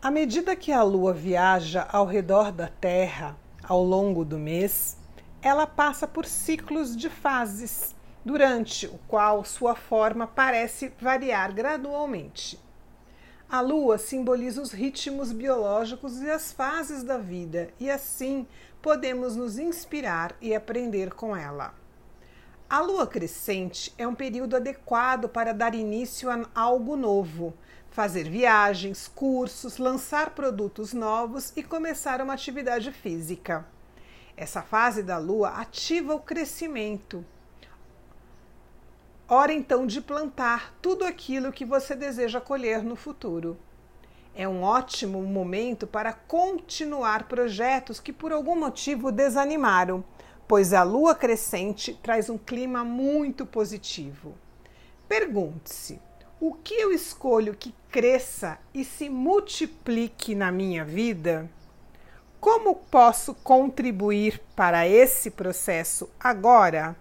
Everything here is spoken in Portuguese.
À medida que a Lua viaja ao redor da Terra ao longo do mês, ela passa por ciclos de fases, durante o qual sua forma parece variar gradualmente. A Lua simboliza os ritmos biológicos e as fases da vida, e assim podemos nos inspirar e aprender com ela. A lua crescente é um período adequado para dar início a algo novo, fazer viagens, cursos, lançar produtos novos e começar uma atividade física. Essa fase da lua ativa o crescimento. Hora então de plantar tudo aquilo que você deseja colher no futuro. É um ótimo momento para continuar projetos que por algum motivo desanimaram pois a lua crescente traz um clima muito positivo. Pergunte-se: o que eu escolho que cresça e se multiplique na minha vida? Como posso contribuir para esse processo agora?